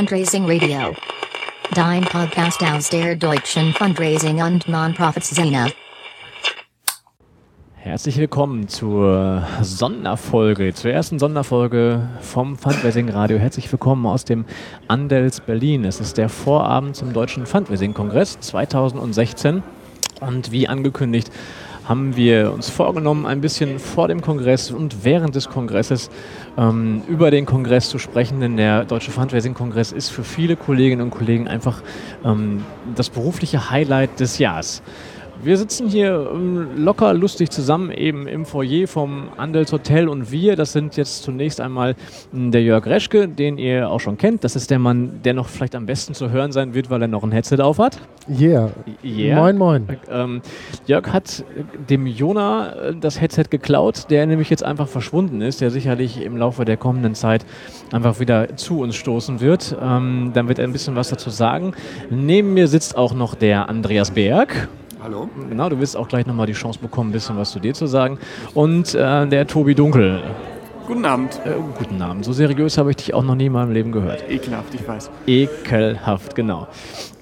Fundraising Radio. Dein Podcast aus der deutschen Fundraising und Nonprofits-Szene. Herzlich willkommen zur Sonderfolge, zur ersten Sonderfolge vom Fundraising Radio. Herzlich willkommen aus dem Andels Berlin. Es ist der Vorabend zum Deutschen Fundraising Kongress 2016 und wie angekündigt haben wir uns vorgenommen, ein bisschen vor dem Kongress und während des Kongresses ähm, über den Kongress zu sprechen, denn der Deutsche Fundraising-Kongress ist für viele Kolleginnen und Kollegen einfach ähm, das berufliche Highlight des Jahres. Wir sitzen hier ähm, locker lustig zusammen eben im Foyer vom Andels Hotel und wir, das sind jetzt zunächst einmal hm, der Jörg Reschke, den ihr auch schon kennt. Das ist der Mann, der noch vielleicht am besten zu hören sein wird, weil er noch ein Headset auf hat. Yeah. Yeah. Moin, moin. Ähm, Jörg hat dem Jona äh, das Headset geklaut, der nämlich jetzt einfach verschwunden ist, der sicherlich im Laufe der kommenden Zeit einfach wieder zu uns stoßen wird. Ähm, dann wird er ein bisschen was dazu sagen. Neben mir sitzt auch noch der Andreas Berg. Hallo. Genau, du wirst auch gleich nochmal die Chance bekommen, ein bisschen was zu dir zu sagen. Und äh, der Tobi Dunkel. Guten Abend. Äh, guten Abend. So seriös habe ich dich auch noch nie in meinem Leben gehört. Ekelhaft, ich weiß. Ekelhaft, genau.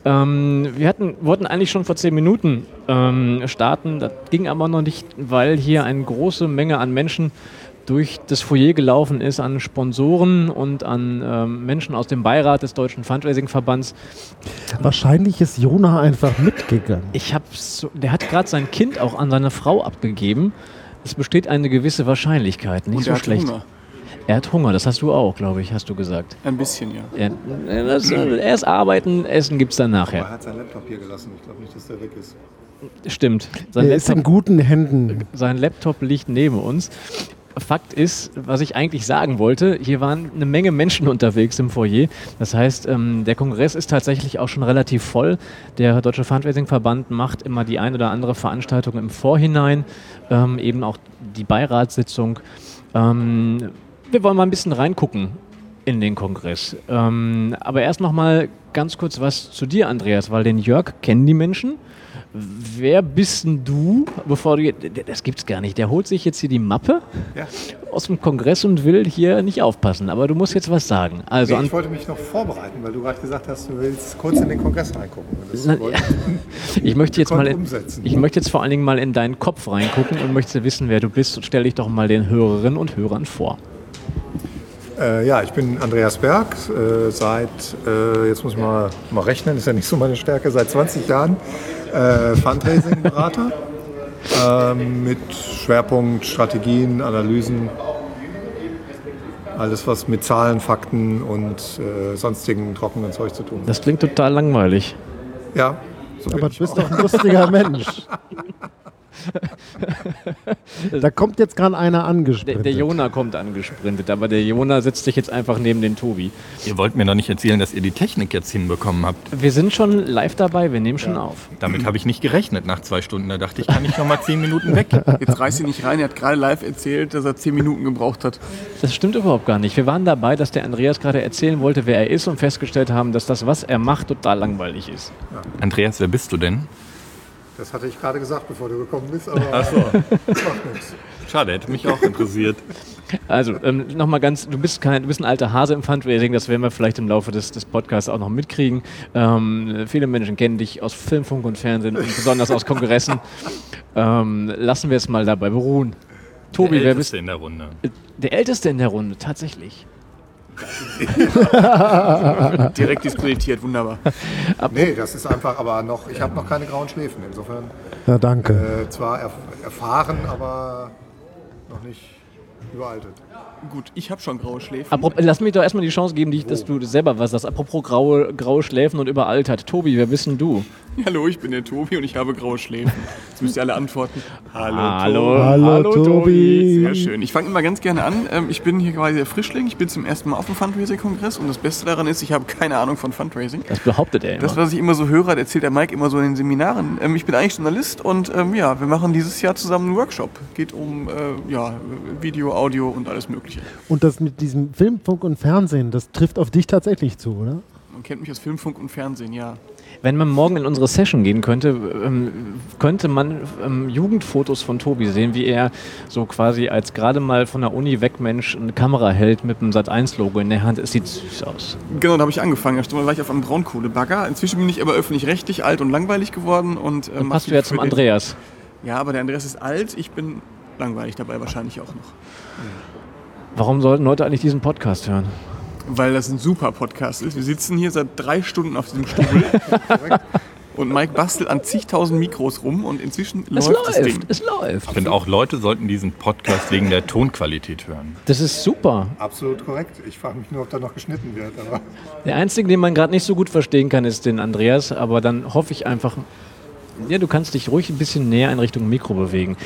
Ähm, wir hatten, wollten eigentlich schon vor zehn Minuten ähm, starten. Das ging aber noch nicht, weil hier eine große Menge an Menschen durch das Foyer gelaufen ist an Sponsoren und an ähm, Menschen aus dem Beirat des Deutschen Fundraising-Verbands. Wahrscheinlich ist Jona einfach mitgegangen. Ich habe so, der hat gerade sein Kind auch an seine Frau abgegeben. Es besteht eine gewisse Wahrscheinlichkeit, nicht Und so er hat schlecht. Hunger. Er hat Hunger, das hast du auch, glaube ich, hast du gesagt. Ein bisschen, ja. Er, das, erst arbeiten, Essen gibt es dann Er nachher. hat sein Laptop hier gelassen. Ich glaube nicht, dass der weg ist. Stimmt. Sein Er ist in Laptop, guten Händen. sein Laptop liegt neben uns. Fakt ist, was ich eigentlich sagen wollte, hier waren eine Menge Menschen unterwegs im Foyer. Das heißt, ähm, der Kongress ist tatsächlich auch schon relativ voll. Der Deutsche Fundraising-Verband macht immer die ein oder andere Veranstaltung im Vorhinein, ähm, eben auch die Beiratssitzung. Ähm, wir wollen mal ein bisschen reingucken in den Kongress. Ähm, aber erst noch mal ganz kurz was zu dir, Andreas, weil den Jörg kennen die Menschen. Wer bist denn du, bevor du, das gibt's gar nicht, der holt sich jetzt hier die Mappe Ja. aus dem Kongress und will hier nicht aufpassen, aber du musst jetzt was sagen. Also Nee, ich wollte mich noch vorbereiten, weil du gerade gesagt hast, du willst kurz in den Kongress reingucken. Na, ich möchte jetzt mal in, ich möchte jetzt vor allen Dingen mal in deinen Kopf reingucken und möchte wissen, wer du bist und stell dich doch mal den Hörerinnen und Hörern vor. Äh, ja, ich bin Andreas Berg, äh, seit, äh, jetzt muss ich mal, mal rechnen, ist ja nicht so meine Stärke, seit 20 Jahren äh, Fundraising-Berater ähm, mit Schwerpunkt Strategien, Analysen, alles was mit Zahlen, Fakten und äh, sonstigen trockenen Zeug zu tun hat. Das klingt total langweilig. Ja, so Aber du bist auch. doch ein lustiger Mensch. Da kommt jetzt gerade einer Der, angesprintet. der Jona kommt angesprintet, aber der Jona setzt sich jetzt einfach neben den Tobi. Ihr wollt mir noch nicht erzählen, dass ihr die Technik jetzt hinbekommen habt. Wir sind schon live dabei, wir nehmen schon auf. Damit habe ich nicht gerechnet nach zwei Stunden. Da dachte ich, kann ich noch mal zehn Minuten weg. Jetzt reiß ihn nicht rein. Er hat gerade live erzählt, dass er zehn Minuten gebraucht hat. Das stimmt überhaupt gar nicht. Wir waren dabei, dass der Andreas gerade erzählen wollte, wer er ist und festgestellt haben, dass das, was er macht, total langweilig ist. Andreas, wer bist du denn? Das hatte ich gerade gesagt, bevor du gekommen bist, aber Ach so. macht nichts. Schade, hätte mich auch interessiert. Also, ähm, nochmal ganz, du bist, kein, du bist ein alter Hase im Fundraising, das werden wir vielleicht im Laufe des, des Podcasts auch noch mitkriegen. Ähm, viele Menschen kennen dich aus Film, Funk und Fernsehen und besonders aus Kongressen. Ähm, lassen wir es mal dabei beruhen. Tobi, Der wer bist Älteste in der Runde. Der Älteste in der Runde, tatsächlich. Direkt diskreditiert, wunderbar. Nee, das ist einfach, aber noch, ich habe noch keine grauen Schläfen. Insofern Ja, danke. äh, zwar erf erfahren, aber noch nicht überaltet. Gut, ich habe schon graue Schläfen. Apropos, lass mich doch erstmal die Chance geben, die, dass du selber was sagst. Apropos graue, graue Schläfen und überaltert. Tobi, wer bist denn du? Hallo, ich bin der Tobi und ich habe graue Schläfen. Jetzt müsst ihr alle antworten. Hallo, Hallo, Tobi. Sehr schön. Ich fange immer ganz gerne an. Ähm, Ich bin hier quasi der Frischling. Ich bin zum ersten Mal auf dem Fundraising-Kongress und das Beste daran ist, ich habe keine Ahnung von Fundraising. Das behauptet er immer. Das, was ich immer so höre, erzählt der Mike immer so in den Seminaren. Ähm, ich bin eigentlich Journalist und ähm, ja, wir machen dieses Jahr zusammen einen Workshop. Geht um äh, ja, Video, Audio und alles Mögliche. Und das mit diesem Film, Funk und Fernsehen, das trifft auf dich tatsächlich zu, oder? Man kennt mich aus Film, Funk und Fernsehen, ja. Wenn man morgen in unsere Session gehen könnte, ähm, könnte man ähm, Jugendfotos von Tobi sehen, wie er so quasi als gerade mal von der Uni weg Mensch eine Kamera hält mit einem Sat1-Logo in der Hand. Es sieht süß aus. Genau, da habe ich angefangen. Da war ich auf einem Braunkohlebagger. Inzwischen bin ich aber öffentlich-rechtlich alt und langweilig geworden. Und, äh, passt du ja zum Andreas. Ja, aber der Andreas ist alt. Ich bin langweilig dabei wahrscheinlich auch noch. Warum sollten Leute eigentlich diesen Podcast hören? Weil das ein super Podcast ist. Wir sitzen hier seit drei Stunden auf diesem Stuhl. und Mike bastelt an zigtausend Mikros rum und inzwischen Es läuft das Ding. es läuft. Ich finde auch Leute sollten diesen Podcast wegen der Tonqualität hören. Das ist super. Absolut korrekt. Ich frage mich nur, ob da noch geschnitten wird. Aber Der Einzige, den man gerade nicht so gut verstehen kann, ist den Andreas, aber dann hoffe ich einfach, ja, du kannst dich ruhig ein bisschen näher in Richtung Mikro bewegen.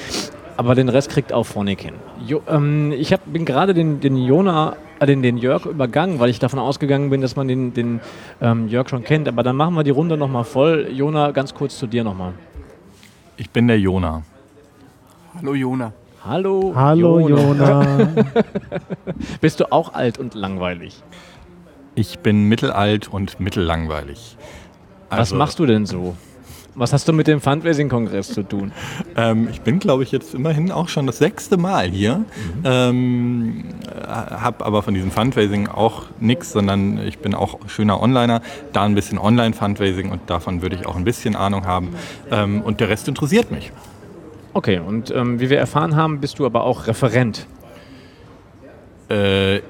Aber den Rest kriegt auch Phonic hin. Jo, ähm, ich hab, bin gerade den, den Jona, äh, den, den Jörg übergangen, weil ich davon ausgegangen bin, dass man den, den ähm, Jörg schon kennt. Aber dann machen wir die Runde nochmal voll. Jona, ganz kurz zu dir nochmal. Ich bin der Jona. Hallo Jona. Hallo. Hallo Jona. Bist du auch alt und langweilig? Ich bin mittelalt und mittellangweilig. Was machst du denn so? Was hast du mit dem Fundraising-Kongress zu tun? Ähm, ich bin, glaube ich, jetzt immerhin auch schon das sechste Mal hier. Mhm. Ähm, habe aber von diesem Fundraising auch nichts, sondern ich bin auch schöner Onliner. Da ein bisschen Online-Fundraising und davon würde ich auch ein bisschen Ahnung haben. Ähm, und der Rest interessiert mich. Okay, und ähm, wie wir erfahren haben, bist du aber auch Referent. Äh,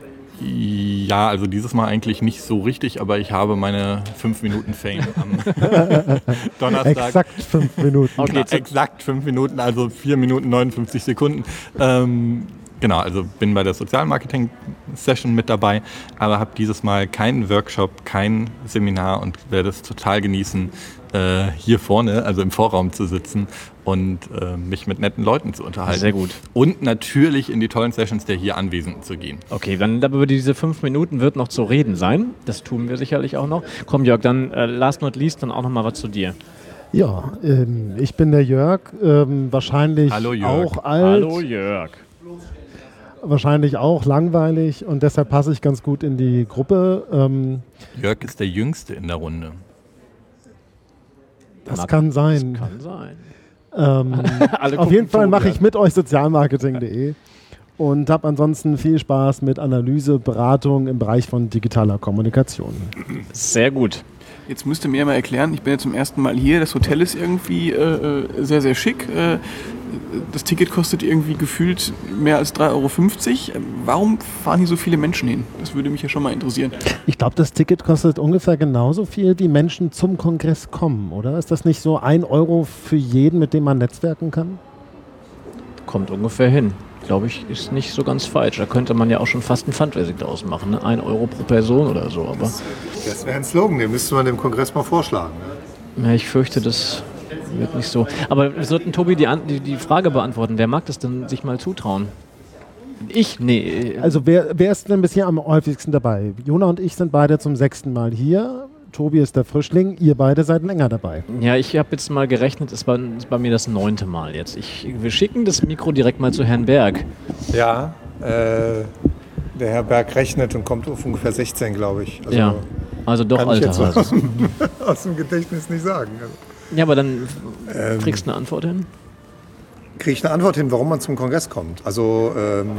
ja, also dieses Mal eigentlich nicht so richtig, aber ich habe meine 5 Minuten Fame am Donnerstag. Exakt fünf Minuten. Okay, exakt 5 Minuten, also 4 Minuten 59 Sekunden. Ähm, genau, also bin bei der Sozialmarketing-Session mit dabei, aber habe dieses Mal keinen Workshop, kein Seminar und werde es total genießen, äh, hier vorne, also im Vorraum zu sitzen und äh, mich mit netten Leuten zu unterhalten. Sehr gut. Und natürlich in die tollen Sessions der hier Anwesenden zu gehen. Okay, dann über diese fünf Minuten wird noch zu reden sein. Das tun wir sicherlich auch noch. Komm, Jörg, dann äh, last not least dann auch noch mal was zu dir. Ja, ähm, ich bin der Jörg, ähm, wahrscheinlich Hallo, Jörg. auch alt, Jörg. wahrscheinlich auch langweilig und deshalb passe ich ganz gut in die Gruppe. Ähm, Jörg ist der Jüngste in der Runde. das Mag- kann sein. Kann sein. Ähm, Alle auf jeden Fall mache ja. ich mit euch sozialmarketing.de und habe ansonsten viel Spaß mit Analyse, Beratung im Bereich von digitaler Kommunikation. Sehr gut. Jetzt müsst ihr mir mal erklären, ich bin jetzt zum ersten Mal hier. Das Hotel ist irgendwie äh, äh, sehr, sehr schick. Äh, das Ticket kostet irgendwie gefühlt mehr als 3,50 Euro. Warum fahren hier so viele Menschen hin? Das würde mich ja schon mal interessieren. Ich glaube, das Ticket kostet ungefähr genauso viel, wie Menschen zum Kongress kommen, oder? Ist das nicht so ein Euro für jeden, mit dem man netzwerken kann? Kommt ungefähr hin. Glaube ich, ist nicht so ganz falsch. Da könnte man ja auch schon fast ein Fundraising daraus machen. Ne? Ein Euro pro Person oder so. Aber das wäre ein Slogan, den müsste man dem Kongress mal vorschlagen. ne? ja, ich fürchte, das wird nicht so. Aber wir sollten Tobi die, die, die Frage beantworten. Wer mag das denn sich mal zutrauen? Ich? Nee. Also wer, wer ist denn bisher am häufigsten dabei? Jona und ich sind beide zum sechsten Mal hier. Tobi ist der Frischling, ihr beide seid länger dabei. Ja, ich habe jetzt mal gerechnet, es war, ist bei mir das neunte Mal jetzt. Ich, wir schicken das Mikro direkt mal zu Herrn Berg. Ja, äh, der Herr Berg rechnet und kommt auf ungefähr 16, glaube ich. Also ja, also doch kann ich alter aus, aus dem Gedächtnis nicht sagen. Also, Ja, aber dann Ähm. kriegst du eine Antwort hin. Kriege ich eine Antwort hin, warum man zum Kongress kommt? Also ähm,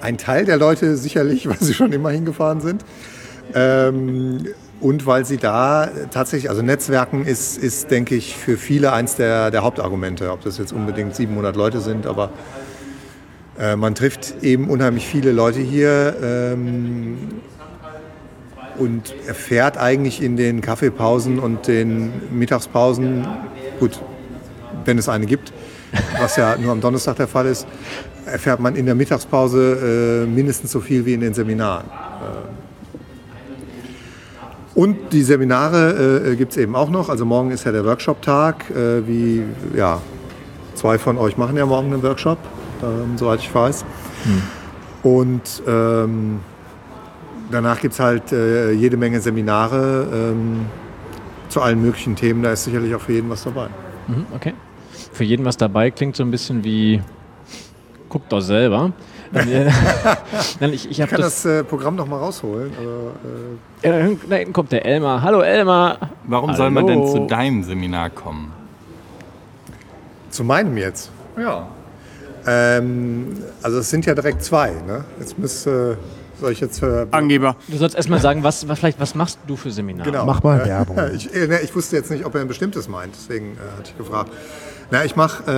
ein Teil der Leute sicherlich, weil sie schon immer hingefahren sind. Ähm, und weil sie da tatsächlich, also Netzwerken ist, ist denke ich, für viele eins der, der Hauptargumente. Ob das jetzt unbedingt 700 Leute sind, aber äh, man trifft eben unheimlich viele Leute hier ähm, und erfährt eigentlich in den Kaffeepausen und den Mittagspausen, gut, wenn es eine gibt, was ja nur am Donnerstag der Fall ist, erfährt man in der Mittagspause äh, mindestens so viel wie in den Seminaren. Äh, und die Seminare äh, gibt es eben auch noch. Also morgen ist ja der Workshop-Tag. Äh, wie, ja, zwei von euch machen ja morgen einen Workshop, ähm, soweit ich weiß. Und ähm, danach gibt es halt äh, jede Menge Seminare ähm, zu allen möglichen Themen. Da ist sicherlich auch für jeden was dabei. Mhm, okay. Für jeden was dabei klingt so ein bisschen wie, guckt doch selber. Dann, äh, Nein, ich, ich Ich kann das. das äh, Programm noch mal rausholen. Aber, äh, Äh, da hinten kommt der Elmar. Hallo Elmar. Warum soll man denn Hallo. zu deinem Seminar kommen? zu meinem jetzt. Ja. Ähm, also es sind ja direkt zwei. Ne? Jetzt müsste, soll ich jetzt für... Angeber. Du sollst erstmal sagen, was, was, vielleicht, was machst du für Seminare? Genau. Mach mal Äh, Werbung. Ich, äh, ne, ich wusste jetzt nicht, ob er ein bestimmtes meint, deswegen äh, hatte ich gefragt. Na, ich mache äh,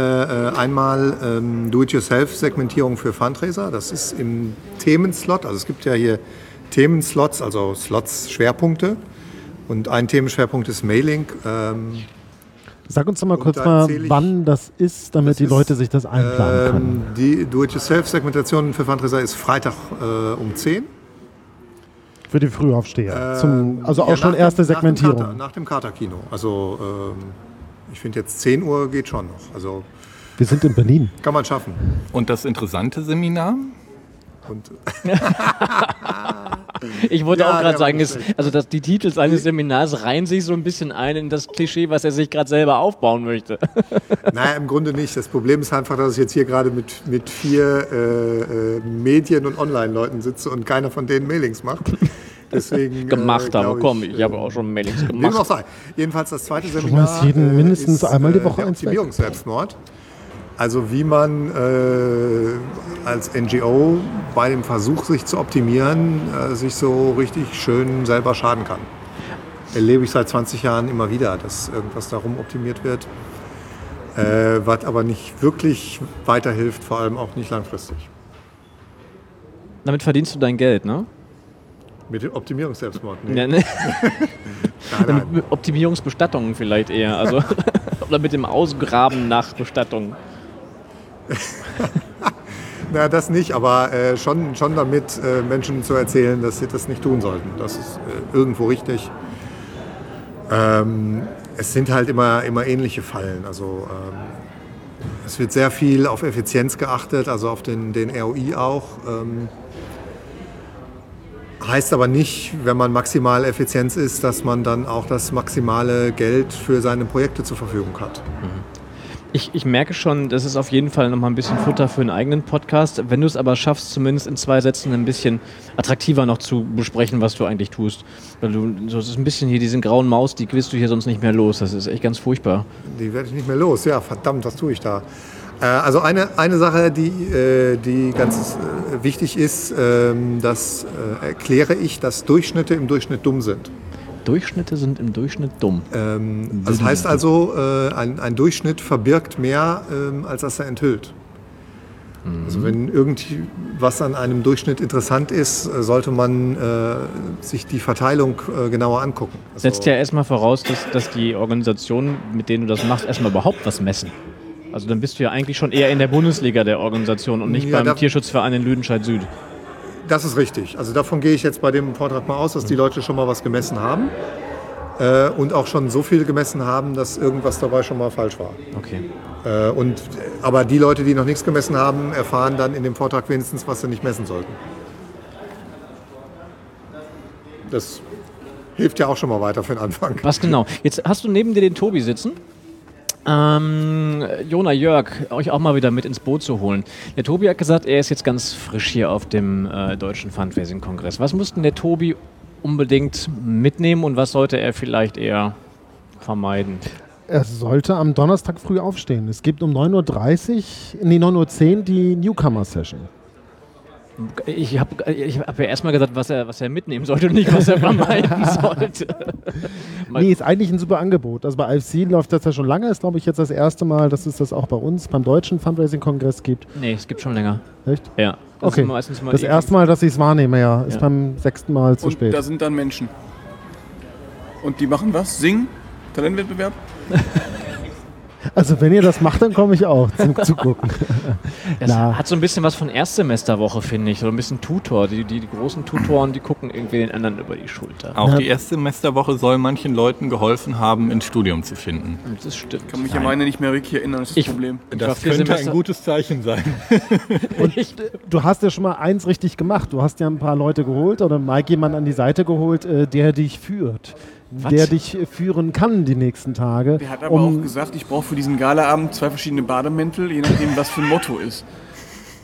äh, einmal ähm, Do-it-yourself-Segmentierung für Fundraiser. Das ist im Themenslot. Also es gibt ja hier Themenslots, also Slots, Schwerpunkte. Und ein Themenschwerpunkt ist Mailing. Ähm, Sag uns doch mal Und kurz mal, wann das ist, damit Das die ist, Leute sich das einplanen können. ähm, die Do-it-yourself-Segmentation für Fundraiser ist Freitag äh, um 10. Für die Frühaufsteher. Zum, Ähm, also auch ja, schon nach erste dem- nach dem Segmentierung. Kater- Nach dem Katerkino. Also ähm, ich finde jetzt 10 Uhr geht schon noch. Also Wir sind in Berlin. kann man schaffen. Und das interessante Seminar? Und Ich wollte Ja, auch gerade sagen, schlecht. also das, die Titel seines Seminars reihen sich so ein bisschen ein in das Klischee, was er sich gerade selber aufbauen möchte. naja, im Grunde nicht. Das Problem ist einfach, dass ich jetzt hier gerade mit, mit vier äh, äh, Medien- und Online-Leuten sitze und keiner von denen Mailings macht. Deswegen, gemacht äh, aber glaub komm, ich, ich habe äh, auch schon Mailings Wie dem auch gemacht. sei. Jedenfalls das zweite Seminar musst jeden mindestens ist, einmal die äh, Woche der eins weg. Also wie man äh, als NGO bei dem Versuch, sich zu optimieren, äh, sich so richtig schön selber schaden kann. Erlebe ich seit 20 Jahren immer wieder, dass irgendwas darum optimiert wird, äh, was aber nicht wirklich weiterhilft, vor allem auch nicht langfristig. Damit verdienst du dein Geld, ne? Mit dem Optimierungsselbstmord. Nee. Ja, ne? Nein, nein. Mit Optimierungsbestattungen vielleicht eher. Also, oder mit dem Ausgraben nach Bestattung. Na, das nicht, aber äh, schon, schon damit äh, Menschen zu erzählen, dass sie das nicht tun sollten. Das ist äh, irgendwo richtig. Ähm, es sind halt immer, immer ähnliche Fallen. Also ähm, es wird sehr viel auf Effizienz geachtet, also auf den, den ROI auch. Ähm, heißt aber nicht, wenn man maximal Effizienz ist, dass man dann auch das maximale Geld für seine Projekte zur Verfügung hat. Ich, ich merke schon, das ist auf jeden Fall nochmal ein bisschen Futter für einen eigenen Podcast. Wenn du es aber schaffst, zumindest in zwei Sätzen ein bisschen attraktiver noch zu besprechen, was du eigentlich tust. Weil du, so, ist ein bisschen hier diesen grauen Maus, die wirst du hier sonst nicht mehr los. Das ist echt ganz furchtbar. Die werde ich nicht mehr los. Ja, verdammt, was tue ich da? Äh, also eine, eine Sache, die, äh, die ganz äh, wichtig ist, ähm, das äh, erkläre ich, dass Durchschnitte im Durchschnitt dumm sind. Durchschnitte sind im Durchschnitt dumm. Ähm, das heißt also, äh, ein, ein Durchschnitt verbirgt mehr, ähm, als dass er enthüllt. Also wenn irgendwas an einem Durchschnitt interessant ist, äh, sollte man äh, sich die Verteilung äh, genauer angucken. Also, Setzt ja erstmal voraus, dass, dass die Organisationen, mit denen du das machst, erstmal überhaupt was messen. Also dann bist du ja eigentlich schon eher in der Bundesliga der Organisation und nicht Ja, beim Tierschutzverein in Lüdenscheid Süd. Das ist richtig. Also davon gehe ich jetzt bei dem Vortrag mal aus, dass die Leute schon mal was gemessen haben äh, und auch schon so viel gemessen haben, dass irgendwas dabei schon mal falsch war. Okay. Äh, und, aber die Leute, die noch nichts gemessen haben, erfahren dann in dem Vortrag wenigstens, was sie nicht messen sollten. Das hilft ja auch schon mal weiter für den Anfang. Was genau? Jetzt hast du neben dir den Tobi sitzen. Ähm, Jona Jörg, euch auch mal wieder mit ins Boot zu holen. Der Tobi hat gesagt, er ist jetzt ganz frisch hier auf dem äh, Deutschen Fundraising-Kongress. Was muss denn der Tobi unbedingt mitnehmen und was sollte er vielleicht eher vermeiden? Er sollte am Donnerstag früh aufstehen. Es gibt um 9.30 Uhr, nee, 9.10 Uhr die Newcomer-Session. Ich habe ich hab ja erstmal gesagt, was er, was er mitnehmen sollte und nicht, was er vermeiden sollte. Nee, ist eigentlich ein super Angebot. Also bei IFC läuft das ja schon lange. Ist, glaube ich, jetzt das erste Mal, dass es das auch bei uns beim Deutschen Fundraising-Kongress gibt. Nee, es gibt schon länger. Echt? Ja. Das Okay. ist meistens mal Das erste Mal, dass ich es wahrnehme, ja. Ist Ja. beim sechsten Mal zu Und spät. da sind dann Menschen. Und die machen was? Singen? Talentwettbewerb? Also wenn ihr das macht, dann komme ich auch zum Zugucken. Das Na. hat so ein bisschen was von Erstsemesterwoche, finde ich. So ein bisschen Tutor. Die, die, die großen Tutoren, die gucken irgendwie den anderen über die Schulter. Auch die Erstsemesterwoche soll manchen Leuten geholfen haben, ins Studium zu finden. Das stimmt. Kann mich an meine nicht mehr wirklich erinnern, das ist das Ich- Problem. Ich war Das könnte Semester- ein gutes Zeichen sein. Ich, Du hast ja schon mal eins richtig gemacht. Du hast ja ein paar Leute geholt oder Mike jemand an die Seite geholt, äh, der dich führt. Was? Der dich äh, führen kann die nächsten Tage. Der hat aber auch gesagt, ich brauche für diesen Galaabend zwei verschiedene Bademäntel, je nachdem, was für ein Motto ist.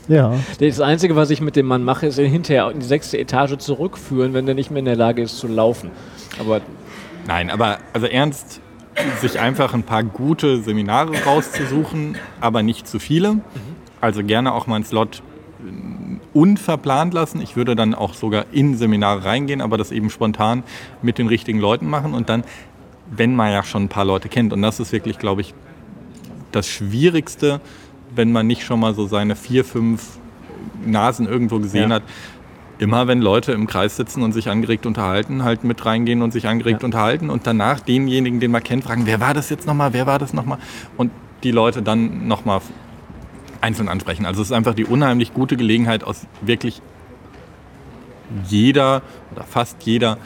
Ja. Das Einzige, was ich mit dem Mann mache, ist ihn hinterher in die sechste Etage zurückführen, wenn der nicht mehr in der Lage ist zu laufen. Aber Nein, aber also ernst, sich einfach ein paar gute Seminare rauszusuchen, aber nicht zu viele. Also gerne auch mal einen Slot unverplant lassen. Ich würde dann auch sogar in Seminare reingehen, aber das eben spontan mit den richtigen Leuten machen und dann, wenn man ja schon ein paar Leute kennt. Und das ist wirklich, glaube ich, das Schwierigste, wenn man nicht schon mal so seine vier, fünf Nasen irgendwo gesehen Ja. hat. Immer wenn Leute im Kreis sitzen und sich angeregt unterhalten, halt mit reingehen und sich angeregt Ja. unterhalten und danach denjenigen, den man kennt, fragen, wer war das jetzt nochmal, wer war das nochmal? Und die Leute dann nochmal einzeln ansprechen. Also es ist einfach die unheimlich gute Gelegenheit, aus wirklich jeder oder fast jeder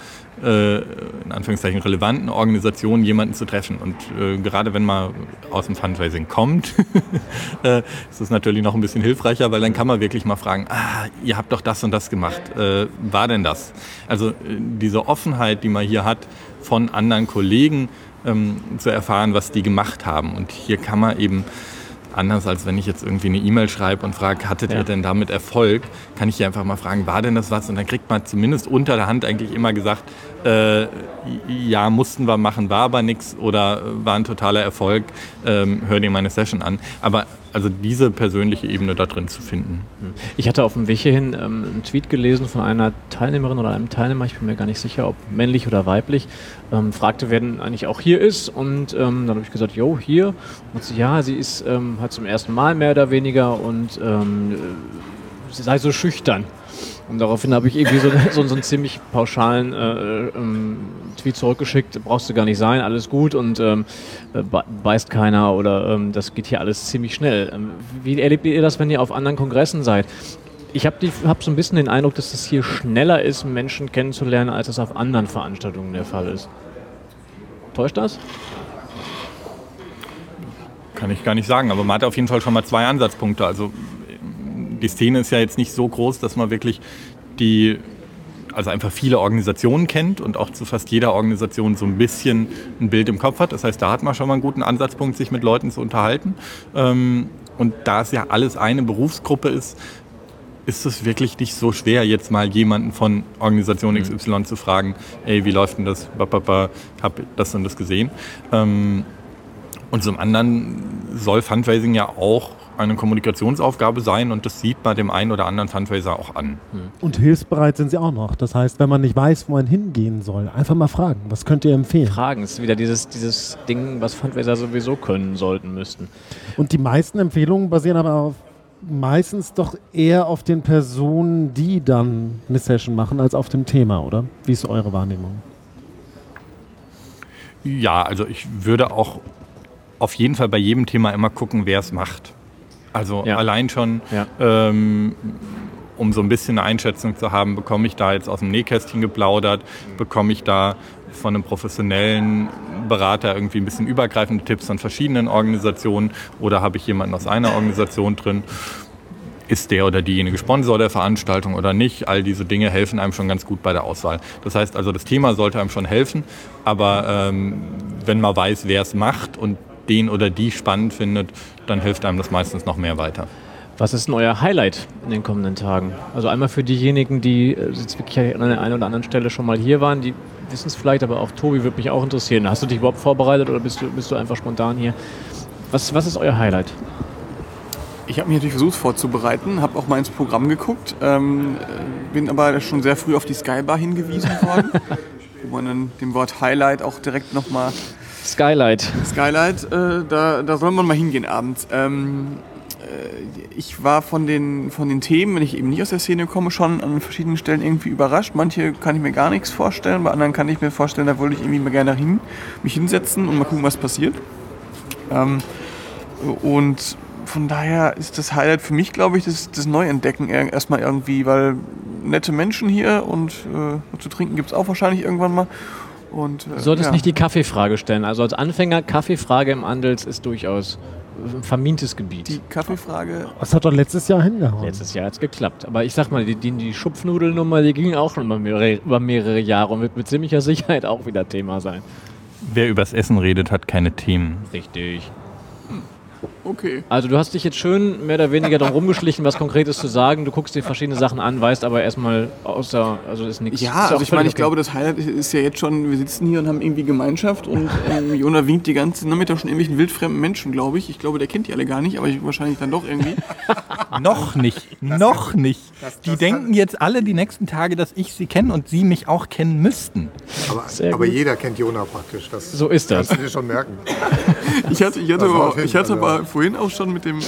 äh, in Anführungszeichen relevanten Organisation jemanden zu treffen. Und äh, gerade wenn man aus dem Fundraising kommt, äh, ist es natürlich noch ein bisschen hilfreicher, weil dann kann man wirklich mal fragen, ah, ihr habt doch das und das gemacht. Äh, war denn das? Also äh, diese Offenheit, die man hier hat, von anderen Kollegen ähm, zu erfahren, was die gemacht haben. Und hier kann man eben anders als wenn ich jetzt irgendwie eine E-Mail schreibe und frage, hattet Ja. ihr denn damit Erfolg, kann ich hier einfach mal fragen, war denn das was? Und dann kriegt man zumindest unter der Hand eigentlich immer gesagt, äh, ja, mussten wir machen, war aber nichts oder war ein totaler Erfolg, ähm, hör dir meine Session an. Aber also diese persönliche Ebene da drin zu finden. Ich hatte auf dem Weg hierhin ähm, einen Tweet gelesen von einer Teilnehmerin oder einem Teilnehmer, ich bin mir gar nicht sicher, ob männlich oder weiblich, ähm, fragte, wer denn eigentlich auch hier ist. Und ähm, dann habe ich gesagt, jo, hier. Und sie, ja, sie ist halt zum ersten Mal mehr oder weniger und ähm, äh, sie sei so schüchtern. Und daraufhin habe ich irgendwie so, so, so einen ziemlich pauschalen äh, ähm, Tweet zurückgeschickt, brauchst du gar nicht sein, alles gut und ähm, äh, be- beißt keiner oder ähm, das geht hier alles ziemlich schnell. Ähm, wie erlebt ihr das, wenn ihr auf anderen Kongressen seid? Ich habe hab so ein bisschen den Eindruck, dass es hier schneller ist, Menschen kennenzulernen, als es auf anderen Veranstaltungen der Fall ist. Täuscht das? Kann ich gar nicht sagen, aber man hat auf jeden Fall schon mal zwei Ansatzpunkte. Also die Szene ist ja jetzt nicht so groß, dass man wirklich die, also einfach viele Organisationen kennt und auch zu fast jeder Organisation so ein bisschen ein Bild im Kopf hat. Das heißt, da hat man schon mal einen guten Ansatzpunkt, sich mit Leuten zu unterhalten. Ähm, Und da es ja alles eine Berufsgruppe ist, ist es wirklich nicht so schwer, jetzt mal jemanden von Organisation XY zu fragen, ey, wie läuft denn das? Hab das und das gesehen. Ähm, und zum anderen soll Fundraising ja auch eine Kommunikationsaufgabe sein und das sieht man dem einen oder anderen Fundraiser auch an. Und hilfsbereit sind sie auch noch. Das heißt, wenn man nicht weiß, wo man hingehen soll, einfach mal fragen. Was könnt ihr empfehlen? Fragen ist wieder dieses, dieses Ding, was Fundraiser sowieso können sollten, müssten. Und die meisten Empfehlungen basieren aber auf, meistens doch eher auf den Personen, die dann eine Session machen, als auf dem Thema, oder? Wie ist eure Wahrnehmung? Ja, also ich würde auch auf jeden Fall bei jedem Thema immer gucken, wer es macht. Also Ja. allein schon, Ja. ähm, um so ein bisschen eine Einschätzung zu haben, bekomme ich da jetzt aus dem Nähkästchen geplaudert, bekomme ich da von einem professionellen Berater irgendwie ein bisschen übergreifende Tipps von verschiedenen Organisationen oder habe ich jemanden aus einer Organisation drin? ist der oder diejenige Sponsor der Veranstaltung oder nicht. All diese Dinge helfen einem schon ganz gut bei der Auswahl. Das heißt also, das Thema sollte einem schon helfen, aber ähm, wenn man weiß, wer es macht und den oder die spannend findet, dann hilft einem das meistens noch mehr weiter. Was ist denn euer Highlight in den kommenden Tagen? Also einmal für diejenigen, die äh, jetzt wirklich an der einen oder anderen Stelle schon mal hier waren, die wissen es vielleicht, aber auch Tobi würde mich auch interessieren. Hast du dich überhaupt vorbereitet oder bist du, bist du einfach spontan hier? Was, was ist euer Highlight? Ich habe mich natürlich versucht vorzubereiten, habe auch mal ins Programm geguckt, ähm, äh, bin aber schon sehr früh auf die Skybar hingewiesen worden, wo man dann dem Wort Highlight auch direkt nochmal Skylight. Skylight, äh, da, da soll man mal hingehen abends. Ähm, äh, ich war von den, von den Themen, wenn ich eben nicht aus der Szene komme, schon an verschiedenen Stellen irgendwie überrascht. Manche kann ich mir gar nichts vorstellen, bei anderen kann ich mir vorstellen, da wollte ich irgendwie mal gerne hin, mich hinsetzen und mal gucken, was passiert. Ähm, und von daher ist das Highlight für mich, glaube ich, das, das Neuentdecken er- erstmal irgendwie, weil nette Menschen hier und äh, zu trinken gibt es auch wahrscheinlich irgendwann mal. Und, äh, Du solltest ja. nicht die Kaffeefrage stellen. Also als Anfänger, Kaffeefrage im Andels ist durchaus ein vermintes Gebiet. Die Kaffeefrage Das hat doch letztes Jahr hingehauen. Letztes Jahr hat es geklappt. Aber ich sag mal, die, die, die Schupfnudelnummer, die ging auch schon über mehrere, über mehrere Jahre und wird mit ziemlicher Sicherheit auch wieder Thema sein. Wer übers Essen redet, hat keine Themen. Richtig. Okay. Also du hast dich jetzt schön mehr oder weniger darum rumgeschlichen, was Konkretes zu sagen. Du guckst dir verschiedene Sachen an, weißt aber erstmal außer, also ist nichts. Ja, ist also ich meine, ich okay. glaube, das Highlight ist ja jetzt schon, wir sitzen hier und haben irgendwie Gemeinschaft und ähm, Jona winkt die ganze Nachmittag schon irgendwelchen wildfremden Menschen, glaube ich. Ich glaube, der kennt die alle gar nicht, aber ich wahrscheinlich dann doch irgendwie. Noch nicht, noch nicht. Die denken jetzt alle die nächsten Tage, dass ich sie kenne und sie mich auch kennen müssten. Aber, aber jeder kennt Jona praktisch. Das So ist das. kannst du dir schon merken. Ich hatte, ich hatte, Das war aber, ich hatte also- aber vorhin auch schon mit dem, äh,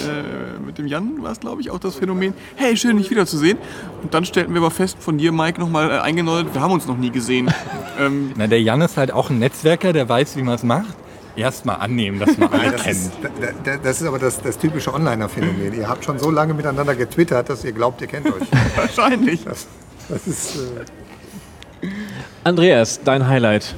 mit dem Jan, war es glaube ich, auch das Phänomen, hey, schön, dich wiederzusehen. Und dann stellten wir aber fest, von dir, Mike, nochmal äh, eingenordet, wir haben uns noch nie gesehen. ähm, Na, der Jan ist halt auch ein Netzwerker, der weiß, wie man es macht. Erstmal annehmen, dass man alle Das kennt. ist, da- da- das ist aber das, das typische Onliner-Phänomen. Ihr habt schon so lange miteinander getwittert, dass ihr glaubt, ihr kennt euch. wahrscheinlich. Das, das ist, äh, Andreas, dein Highlight.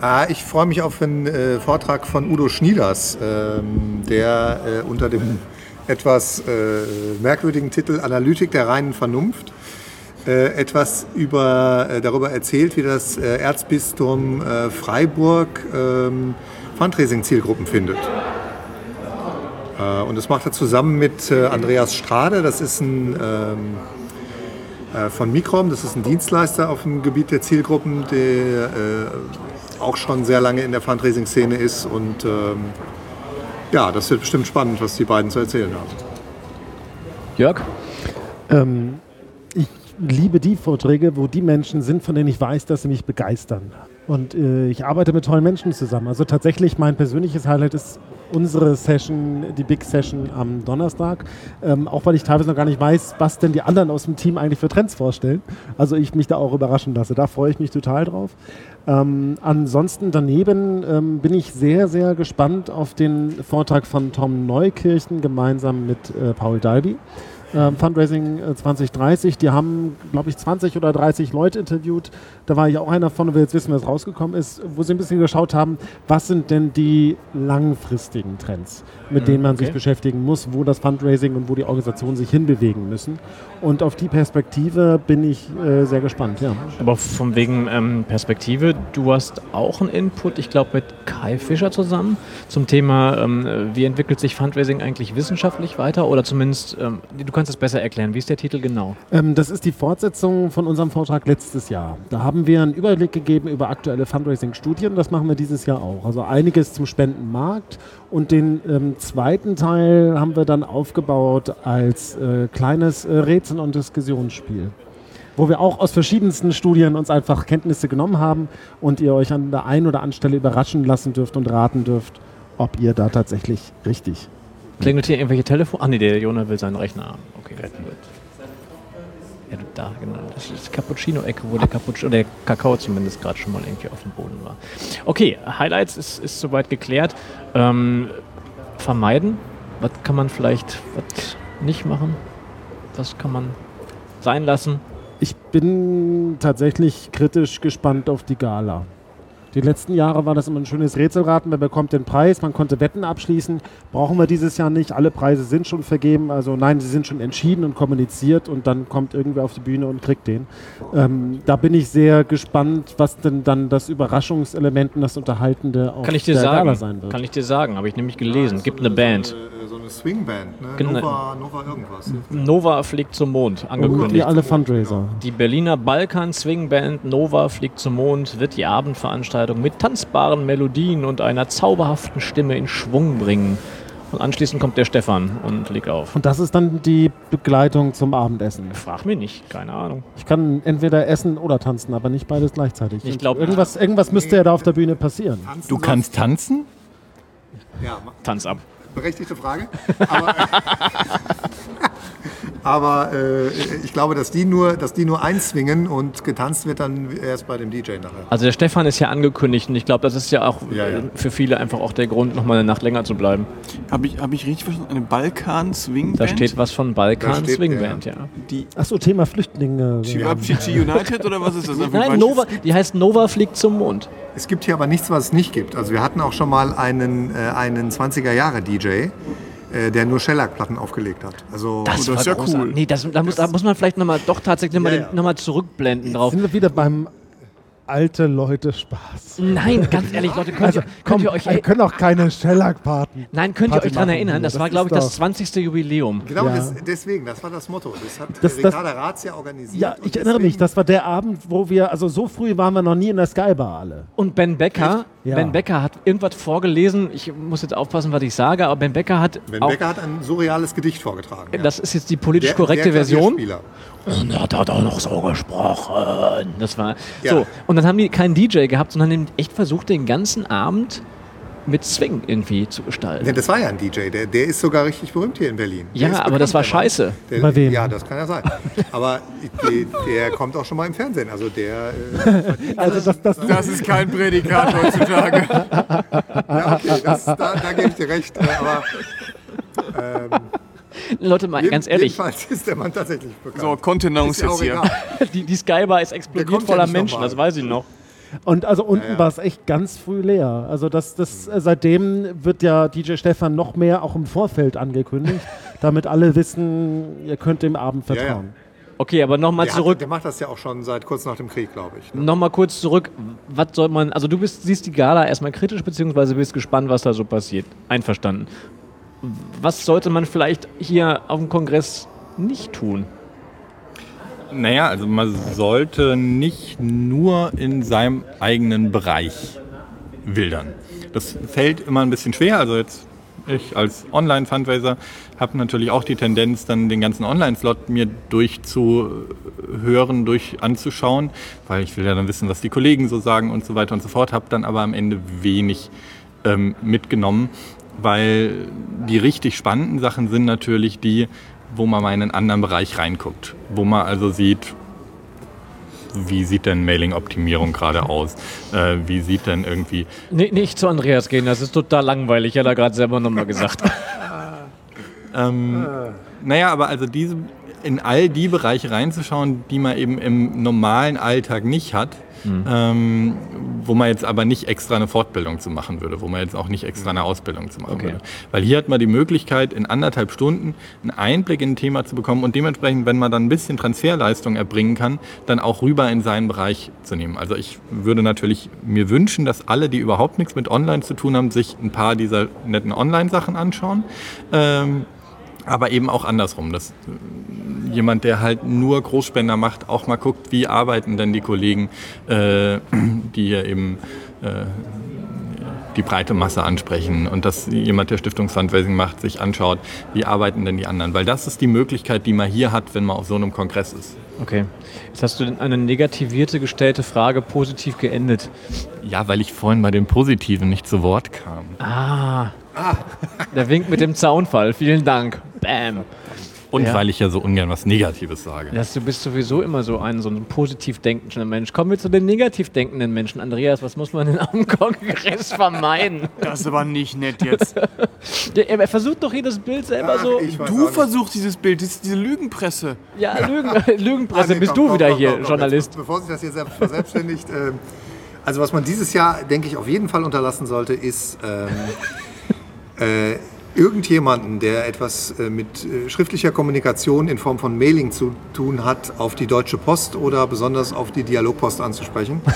Ah, ich freue mich auf einen äh, Vortrag von Udo Schnieders, ähm, der äh, unter dem etwas äh, merkwürdigen Titel Analytik der reinen Vernunft äh, etwas über, äh, darüber erzählt, wie das äh, Erzbistum Freiburg ähm, Fundraising-Zielgruppen findet. Und das macht er zusammen mit Andreas Strade, das ist ein ähm, äh, von Microm, das ist ein Dienstleister auf dem Gebiet der Zielgruppen, der auch schon sehr lange in der Fundraising-Szene ist und ähm, ja, das wird bestimmt spannend, was die beiden zu erzählen haben. Jörg? Ähm, ich liebe die Vorträge, wo die Menschen sind, von denen ich weiß, dass sie mich begeistern. Und äh, ich arbeite mit tollen Menschen zusammen. Also tatsächlich mein persönliches Highlight ist unsere Session, die Big Session am Donnerstag. Ähm, auch weil ich teilweise noch gar nicht weiß, was denn die anderen aus dem Team eigentlich für Trends vorstellen. Also ich mich da auch überraschen lasse. Da freue ich mich total drauf. Ähm, ansonsten daneben ähm, bin ich sehr, sehr gespannt auf den Vortrag von Tom Neukirchen gemeinsam mit äh, Paul Dalby. Ähm, Fundraising äh, 2030, die haben, glaube ich, 20 oder 30 Leute interviewt. Da war ich auch einer von und will jetzt wissen, was rausgekommen ist, wo sie ein bisschen geschaut haben, was sind denn die langfristigen Trends, mit denen man sich okay. beschäftigen muss, wo das Fundraising und wo die Organisationen sich hinbewegen müssen. Und auf die Perspektive bin ich äh, sehr gespannt, ja. Aber von wegen ähm, Perspektive, du hast auch einen Input, ich glaube mit Kai Fischer zusammen, zum Thema, ähm, wie entwickelt sich Fundraising eigentlich wissenschaftlich weiter? Oder zumindest, ähm, du kannst es besser erklären. Wie ist der Titel genau? Ähm, das ist die Fortsetzung von unserem Vortrag letztes Jahr. Da haben wir einen Überblick gegeben über aktuelle Fundraising-Studien. Das machen wir dieses Jahr auch. Also einiges zum Spendenmarkt. Und den ähm, zweiten Teil haben wir dann aufgebaut als äh, kleines äh, Rätsel- und Diskussionsspiel. Wo wir auch aus verschiedensten Studien uns einfach Kenntnisse genommen haben und ihr euch an der einen oder anderen Stelle überraschen lassen dürft und raten dürft, ob ihr da tatsächlich richtig Klingelt hier irgendwelche Telefon? Ach nee, der Jonah will seinen Rechner haben. Okay, gut. Ja, du, da, genau. Das ist Cappuccino-Ecke, wo der Cappuccino, der Kakao zumindest gerade schon mal irgendwie auf dem Boden war. Okay, Highlights ist, ist soweit geklärt. Ähm, vermeiden? Was kann man vielleicht was nicht machen? Was kann man sein lassen? Ich bin tatsächlich kritisch gespannt auf die Gala. Die letzten Jahre war das immer ein schönes Rätselraten. Wer bekommt den Preis? Man konnte Wetten abschließen. Brauchen wir dieses Jahr nicht. Alle Preise sind schon vergeben. Also nein, sie sind schon entschieden und kommuniziert und dann kommt irgendwer auf die Bühne und kriegt den. Ähm, da bin ich sehr gespannt, was denn dann das Überraschungselement und das Unterhaltende auf Kann ich dir der Gala sagen? sein wird. Kann ich dir sagen, habe ich nämlich gelesen. Gibt eine Band. Eine, so eine Swingband, ne? Genau. Nova, Nova irgendwas. Nova fliegt zum Mond, und angekündigt. ihr alle Fundraiser. Die Berliner Balkan-Swingband Nova fliegt zum Mond wird die Abendveranstaltung mit tanzbaren Melodien und einer zauberhaften Stimme in Schwung bringen. Und anschließend kommt der Stefan und legt auf. Und das ist dann die Begleitung zum Abendessen. Frag mich nicht, keine Ahnung. Ich kann entweder essen oder tanzen, aber nicht beides gleichzeitig. Ich Und glaub- irgendwas, irgendwas müsste ja da auf der Bühne passieren. Tanzen Du kannst tanzen? Ja, Tanz ab. Berechtigte Frage. Aber, aber äh, ich glaube, dass die, nur, dass die nur einswingen und getanzt wird dann erst bei dem DJ nachher. Also der Stefan ist ja angekündigt und ich glaube, das ist ja auch Ja, ja. äh, für viele einfach auch der Grund, nochmal eine Nacht länger zu bleiben. Habe ich, hab ich richtig verstanden? Eine Balkan-Swing-Band? Da steht was von Balkan Da steht, Swingband, ja. Die Achso, Thema Flüchtlinge. GG United oder was ist das? Nein, Nova, die heißt Nova fliegt zum Mond. Es gibt hier aber nichts, was es nicht gibt. Also wir hatten auch schon mal einen, äh, einen 20er-Jahre-DJ, äh, der nur Shellac-Platten aufgelegt hat. Also Das, das war ist ja großartig. cool. Nee, das, da, muss, da muss man vielleicht nochmal doch tatsächlich nochmal Ja, ja. noch mal zurückblenden drauf. Sind wir wieder beim alte Leute Spaß. Nein, ganz ehrlich, Leute, könnt, Also, ihr, könnt komm, ihr euch wir können auch keine Shellac-Paten. Nein, könnt ihr euch daran erinnern? Das, Das war, ist glaube ich, das doch- 20. Jubiläum. Genau, Ja. das, deswegen, das war das Motto. Das hat Das- Ricarda Ratz ja organisiert. Ja, ich erinnere mich, das war der Abend, wo wir, also so früh waren wir noch nie in der Skybar alle. Und Ben Becker, Ja. Ben Becker hat irgendwas vorgelesen. Ich muss jetzt aufpassen, was ich sage, aber Ben Becker hat Ben auch, Becker hat ein surreales Gedicht vorgetragen. ja. das ist jetzt die politisch Der- korrekte der Version. Und er hat auch noch so gesprochen. Das war Ja. so. Und dann haben die keinen DJ gehabt, sondern haben echt versucht, den ganzen Abend mit Swing irgendwie zu gestalten. Ja, das war ja ein DJ, der, der ist sogar richtig berühmt hier in Berlin. Der Ja, aber das war scheiße. Der, Bei wem? Ja, das kann ja sein. Aber der, der kommt auch schon mal im Fernsehen. Also der. Äh, Also das, das, Das ist kein Prädikat heutzutage. ja, okay, das, da, da gebe ich dir recht. äh, Aber ähm, Leute, mal jeden- ganz ehrlich, jedenfalls ist der Mann tatsächlich bekannt. So, Kontenance ist ja jetzt hier. die, die Skybar ist explodiert ja voller nicht Menschen, das weiß ich noch. und also unten Ja, ja. war es echt ganz früh leer. Also das, das, äh, seitdem wird ja DJ Stefan noch mehr auch im Vorfeld angekündigt, damit alle wissen, ihr könnt dem Abend Ja, ja. vertrauen. Okay, aber nochmal zurück. hat, der macht das ja auch schon seit kurz nach dem Krieg, glaube ich. Ne? Nochmal kurz zurück. Was soll man, also du bist, siehst die Gala erstmal kritisch, beziehungsweise bist gespannt, was da so passiert. Einverstanden. Was sollte man vielleicht hier auf dem Kongress nicht tun? Naja, also man sollte nicht nur in seinem eigenen Bereich wildern. Das fällt immer ein bisschen schwer. Also jetzt ich als Online-Fundraiser habe natürlich auch die Tendenz, dann den ganzen Online-Slot mir durchzuhören, durch anzuschauen, weil ich will ja dann wissen, was die Kollegen so sagen und so weiter und so fort. Habe dann aber am Ende wenig ähm, mitgenommen, weil die richtig spannenden Sachen sind natürlich die, wo man mal in einen anderen Bereich reinguckt, wo man also sieht, wie sieht denn Mailing-Optimierung gerade aus? Äh, wie sieht denn irgendwie Nee, nicht zu Andreas gehen, das ist total langweilig. Hat er gerade selber nochmal gesagt. Ähm, naja, aber also diese, in all die Bereiche reinzuschauen, die man eben im normalen Alltag nicht hat, ähm, wo man jetzt aber nicht extra eine Fortbildung zu machen würde, wo man jetzt auch nicht extra eine Ausbildung zu machen Okay. würde. Weil hier hat man die Möglichkeit, in anderthalb Stunden einen Einblick in ein Thema zu bekommen und dementsprechend, wenn man dann ein bisschen Transferleistung erbringen kann, dann auch rüber in seinen Bereich zu nehmen. Also ich würde natürlich mir wünschen, dass alle, die überhaupt nichts mit Online zu tun haben, sich ein paar dieser netten Online-Sachen anschauen. Ähm, aber eben auch andersrum, dass äh, jemand, der halt nur Großspender macht, auch mal guckt, wie arbeiten denn die Kollegen, äh, die hier eben äh, die breite Masse ansprechen und dass jemand, der Stiftungsfundraising macht, sich anschaut, wie arbeiten denn die anderen. Weil das ist die Möglichkeit, die man hier hat, wenn man auf so einem Kongress ist. Okay. Jetzt hast du eine negativierte gestellte Frage positiv geendet. Ja, weil ich vorhin bei den Positiven nicht zu Wort kam. Ah. Der Wink mit dem Zaunfall. Vielen Dank. Bam. Und Ja. weil ich ja so ungern was Negatives sage. Das, du bist sowieso immer so ein, so ein positiv denkender Mensch. Kommen wir zu den negativ denkenden Menschen. Andreas, was muss man denn am Kongress vermeiden? Das ist aber nicht nett jetzt. Der, er versucht doch jedes Bild selber Ach, so. Du versuchst dieses Bild, das ist diese Lügenpresse. Ja, Lügen, Lügenpresse, Ah, nee, bist komm, du komm, wieder komm, hier, Journalist. Jetzt, bevor sich das hier selbst verselbstständigt. ähm, also was man dieses Jahr, denke ich, auf jeden Fall unterlassen sollte, ist ähm, äh, irgendjemanden, der etwas äh, mit äh, schriftlicher Kommunikation in Form von Mailing zu tun hat, auf die Deutsche Post oder besonders auf die Dialogpost anzusprechen.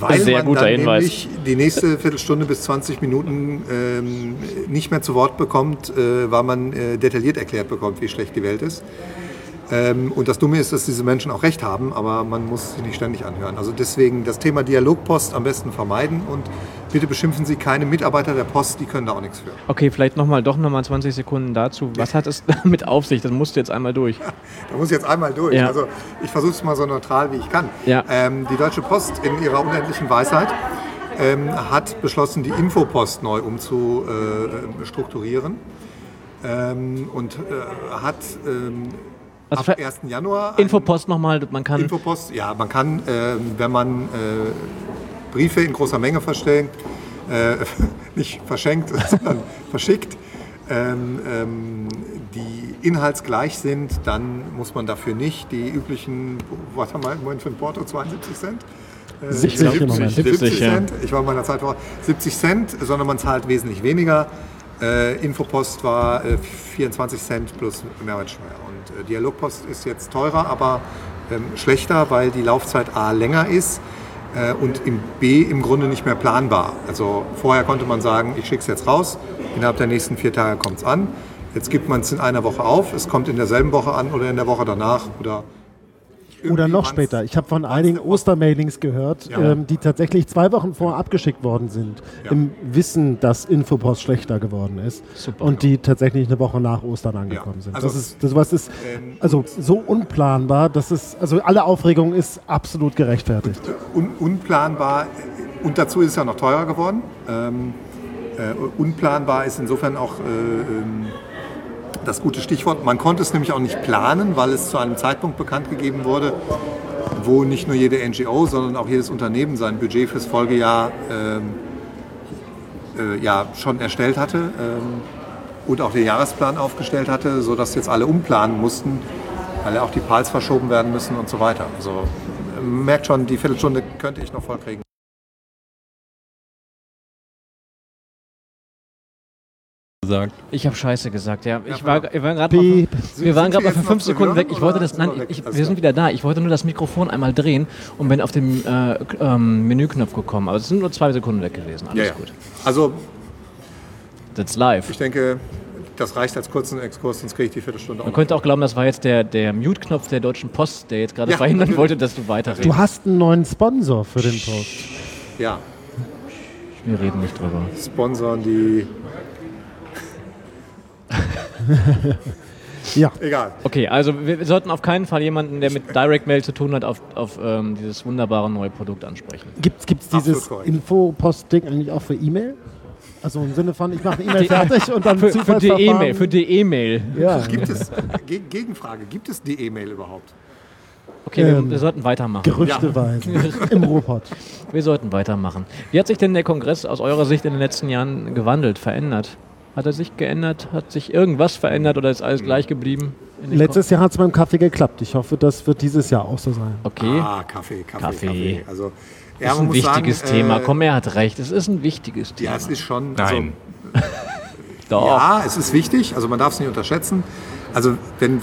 Weil Sehr man guter dann Hinweis. nämlich die nächste Viertelstunde bis 20 Minuten ähm, nicht mehr zu Wort bekommt, äh, weil man äh, detailliert erklärt bekommt, wie schlecht die Welt ist. Ähm, und das Dumme ist, dass diese Menschen auch recht haben, aber man muss sie nicht ständig anhören. Also deswegen das Thema Dialogpost am besten vermeiden und bitte beschimpfen Sie keine Mitarbeiter der Post, die können da auch nichts für. Okay, vielleicht nochmal doch nochmal 20 Sekunden dazu. Was hat es damit auf sich? Das musst du jetzt einmal durch. Da muss ich jetzt einmal durch. Ja. Also ich versuche es mal so neutral wie ich kann. Ja. Ähm, die Deutsche Post in ihrer unendlichen Weisheit ähm, hat beschlossen, die Infopost neu umzustrukturieren ähm, und äh, hat ähm, Also ab für- 1. Januar Infopost nochmal, man kann. Infopost, ja, man kann, ähm, wenn man äh, Briefe in großer Menge verstellt, äh, nicht verschenkt, sondern verschickt, ähm, ähm, die inhaltsgleich sind, dann muss man dafür nicht die üblichen, was haben wir im Moment für ein Porto, 72 Cent? Äh, 70 im Moment. 70 70, ja. Cent, ich war in meiner Zeit vor 70 Cent, sondern man zahlt wesentlich weniger. Äh, Infopost war äh, 24 Cent plus Mehrwertsteuer. Und äh, Dialogpost ist jetzt teurer, aber ähm, schlechter, weil die Laufzeit A länger ist. äh, und im B im Grunde nicht mehr planbar. Also vorher konnte man sagen, ich schicke es jetzt raus, innerhalb der nächsten vier Tage kommt es an. Jetzt gibt man es in einer Woche auf, es kommt in derselben Woche an oder in der Woche danach oder Oder noch später. Ich habe von einigen Ostermailings gehört, Ja. ähm, die tatsächlich zwei Wochen vorher abgeschickt worden sind, Ja. im Wissen, dass Infopost schlechter geworden ist. Super. Und die tatsächlich eine Woche nach Ostern angekommen Ja. sind. Also, das ist, das, was ist ähm, also so unplanbar, dass es, also alle Aufregung ist absolut gerechtfertigt. un unplanbar und dazu ist es ja noch teurer geworden. Ähm, äh, unplanbar ist insofern auch äh, ähm, das gute Stichwort. Man konnte es nämlich auch nicht planen, weil es zu einem Zeitpunkt bekannt gegeben wurde, wo nicht nur jede NGO, sondern auch jedes Unternehmen sein Budget fürs Folgejahr ähm, äh, ja, schon erstellt hatte ähm, und auch den Jahresplan aufgestellt hatte, sodass jetzt alle umplanen mussten, weil ja auch die Pals verschoben werden müssen und so weiter. Also äh, merkt schon, die Viertelstunde könnte ich noch voll gesagt. Ich habe Scheiße gesagt, ja. Ich war, wir waren gerade mal, wir waren gerade mal für fünf Sekunden weg. Ich wollte das, nein, ich, wir sind wieder da. Ich wollte nur das Mikrofon einmal drehen und bin auf den äh, ähm, Menüknopf gekommen. Aber es sind nur zwei Sekunden weg gewesen. Alles Ja, ja. gut. Also That's live. ich denke, das reicht als kurzen Exkurs, sonst kriege ich die Viertelstunde Man auch. könnte auch glauben, das war jetzt der, der Mute-Knopf der Deutschen Post, der jetzt gerade Ja, verhindern natürlich. wollte, dass du weiterredest. Du hast einen neuen Sponsor für den Post. Ja, Wir reden nicht drüber. sponsoren die. Ja. Egal. Okay, also wir, sollten auf keinen Fall jemanden, der mit Direct Mail zu tun hat, auf, auf ähm, dieses wunderbare neue Produkt ansprechen. Gibt es dieses. Infopost-Ding eigentlich auch für E-Mail? Also im Sinne von, ich mache eine E-Mail fertig und dann Für, für die E-Mail, für die E-Mail. Ja. Gibt es, Ge Gegenfrage, gibt es die E-Mail überhaupt? Okay, wir, Ähm, wir sollten weitermachen. Gerüchteweise. Im Ruhrpott. Wir sollten weitermachen. Wie hat sich denn der Kongress aus eurer Sicht in den letzten Jahren gewandelt, verändert? Hat er sich geändert? Hat sich irgendwas verändert oder ist alles gleich geblieben? Letztes Jahr hat es beim Kaffee geklappt. Ich hoffe, das wird dieses Jahr auch so sein. Okay, Ah, Kaffee, Kaffee, Kaffee. Kaffee. Also, das ja, ist ein muss wichtiges sagen, Thema. äh, Komm, er hat recht. Es ist ein wichtiges Thema. Ja, es ist schon. Nein. Doch. Ja, es ist wichtig, also man darf es nicht unterschätzen. Also wenn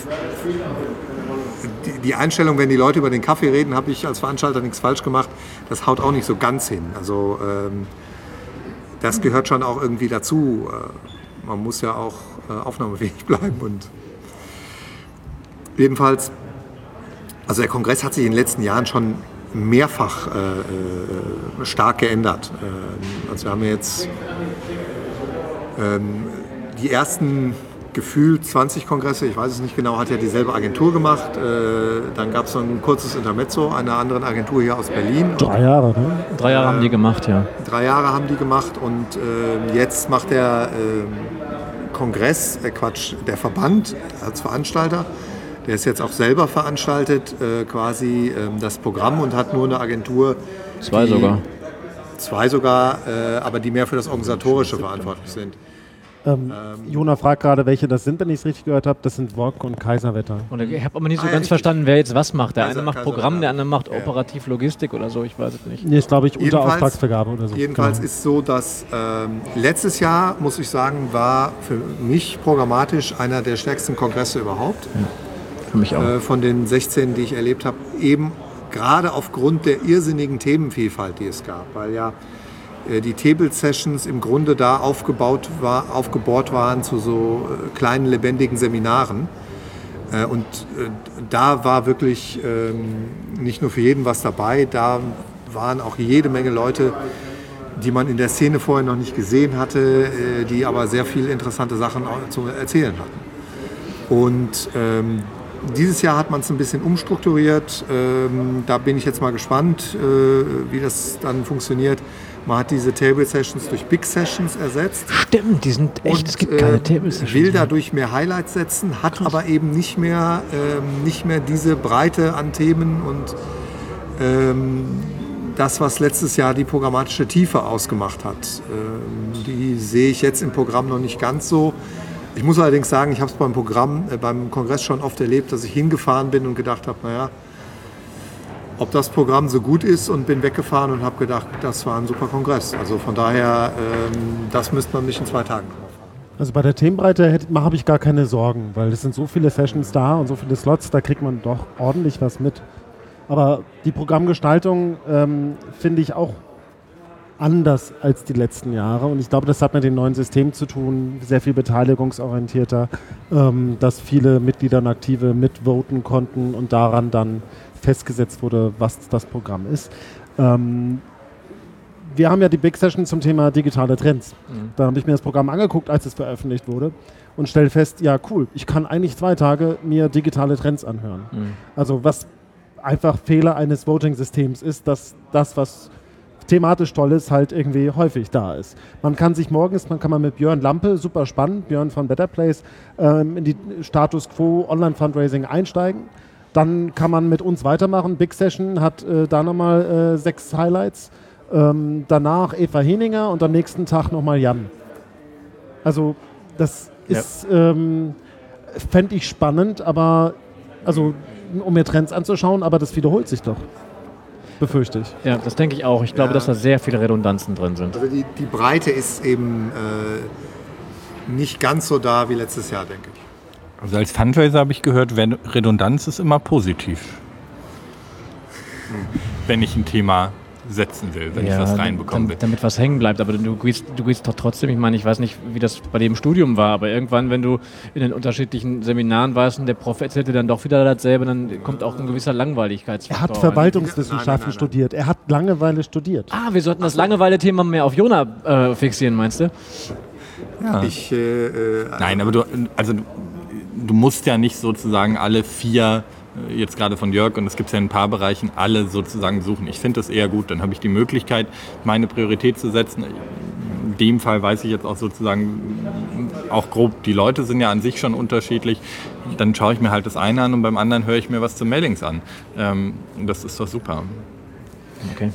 die, die Einstellung, wenn die Leute über den Kaffee reden, habe ich als Veranstalter nichts falsch gemacht, das haut auch nicht so ganz hin. Also ähm, das gehört schon auch irgendwie dazu. Äh, man muss ja auch äh, aufnahmefähig bleiben und jedenfalls, also der Kongress hat sich in den letzten Jahren schon mehrfach äh, äh, stark geändert. Ähm, also wir haben jetzt ähm, die ersten gefühlt 20 Kongresse, ich weiß es nicht genau, hat ja dieselbe Agentur gemacht. Äh, dann gab es so ein kurzes Intermezzo einer anderen Agentur hier aus Berlin. Drei Jahre, ne? Drei Jahre haben die gemacht, ja. Drei Jahre haben die gemacht und ähm, jetzt macht der ähm, Kongress, äh, Quatsch, der Verband als Veranstalter, der ist jetzt auch selber veranstaltet, äh, quasi ähm, das Programm und hat nur eine Agentur. Zwei die- sogar. Zwei sogar, äh, aber die mehr für das Organisatorische verantwortlich sind. Ähm, Jona fragt gerade, welche das sind, wenn ich es richtig gehört habe. Das sind Wok und Kaiserwetter. Und ich habe aber nicht so Ah, ja, ganz verstanden, wer jetzt was macht. Der Kaiser- eine macht Kaiser- Programm, der ja. andere macht Ja. operativ Logistik oder so, ich weiß es nicht. Nee, ist glaube ich unter Jedenfalls- Auftragsvergabe oder so. Jedenfalls Genau. ist so, dass ähm, letztes Jahr, muss ich sagen, war für mich programmatisch einer der stärksten Kongresse überhaupt. Für mich auch. Äh, von den 16, die ich erlebt habe, eben gerade aufgrund der irrsinnigen Themenvielfalt, die es gab. Weil ja die Table Sessions im Grunde da aufgebaut war, aufgebohrt waren zu so äh, kleinen lebendigen Seminaren. Äh, und äh, da war wirklich ähm, nicht nur für jeden was dabei, da waren auch jede Menge Leute, die man in der Szene vorher noch nicht gesehen hatte, äh, die aber sehr viele interessante Sachen zu erzählen hatten. Und ähm, dieses Jahr hat man es ein bisschen umstrukturiert. Ähm, da bin ich jetzt mal gespannt, äh, wie das dann funktioniert. Man hat diese Table Sessions durch Big Sessions ersetzt. Stimmt, die sind echt, es gibt und, keine äh, Table Sessions. Will dadurch mehr Highlights setzen, hat aber eben nicht mehr, ähm, nicht mehr diese Breite an Themen und ähm, das, was letztes Jahr die programmatische Tiefe ausgemacht hat. Ähm, die sehe ich jetzt im Programm noch nicht ganz so. Ich muss allerdings sagen, ich habe es beim Programm, äh, beim Kongress schon oft erlebt, dass ich hingefahren bin und gedacht habe, naja, ob das Programm so gut ist und bin weggefahren und habe gedacht, das war ein super Kongress. Also von daher, ähm, das müsste man nicht in zwei Tagen haben. Also bei der Themenbreite habe ich gar keine Sorgen, weil es sind so viele Sessions da und so viele Slots, da kriegt man doch ordentlich was mit. Aber die Programmgestaltung ähm, finde ich auch anders als die letzten Jahre. Und ich glaube, das hat mit dem neuen System zu tun, sehr viel beteiligungsorientierter, ähm, dass viele Mitglieder und Aktive mitvoten konnten und daran dann festgesetzt wurde, was das Programm ist. Ähm, wir haben ja die Big Session zum Thema digitale Trends. Mhm. Da habe ich mir das Programm angeguckt, als es veröffentlicht wurde und stelle fest, ja cool, ich kann eigentlich zwei Tage mir digitale Trends anhören. Mhm. Also was einfach Fehler eines Voting-Systems ist, dass das, was thematisch toll ist, halt irgendwie häufig da ist. Man kann sich morgens, man kann mal mit Björn Lampe, super spannend, Björn von Better Place, ähm, in die Status Quo Online-Fundraising einsteigen. Dann kann man mit uns weitermachen. Big Session hat äh, da nochmal äh, sechs Highlights. Ähm, danach Eva Heninger und am nächsten Tag nochmal Jan. Also das Ja. ist, ähm, fände ich spannend, aber also um mir Trends anzuschauen, aber das wiederholt sich doch. Befürchte ich. Ja, das denke ich auch. Ich glaube, Ja. dass da sehr viele Redundanzen drin sind. Also die, die Breite ist eben äh, nicht ganz so da wie letztes Jahr, denke ich. Also als Fundraiser habe ich gehört, Redundanz ist immer positiv. Wenn ich ein Thema setzen will, wenn ich was reinbekommen will. damit, was hängen bleibt. Aber du gehst, du gehst doch trotzdem, ich meine, ich weiß nicht, wie das bei dem Studium war, aber irgendwann, wenn du in den unterschiedlichen Seminaren warst und der Prof erzählte dann doch wieder dasselbe, dann kommt auch ein gewisser Langweiligkeitsfaktor. Er hat. Verwaltungswissenschaften Nein, nein, nein, nein. studiert. Er hat Langeweile studiert. Ah, wir sollten das Langeweile-Thema mehr auf Jona äh, fixieren, meinst du? Ja. Ich, äh, äh, Nein, aber du, also du, musst ja nicht sozusagen alle vier, äh, jetzt gerade von Jörg, und es gibt ja in ein paar Bereichen, alle sozusagen suchen. Ich finde das eher gut. Dann habe ich die Möglichkeit, meine Priorität zu setzen. In dem Fall weiß ich jetzt auch sozusagen auch grob, die Leute sind ja an sich schon unterschiedlich. Dann schaue ich mir halt das eine an und beim anderen höre ich mir was zu Mailings an. Ähm, das ist doch super. Okay.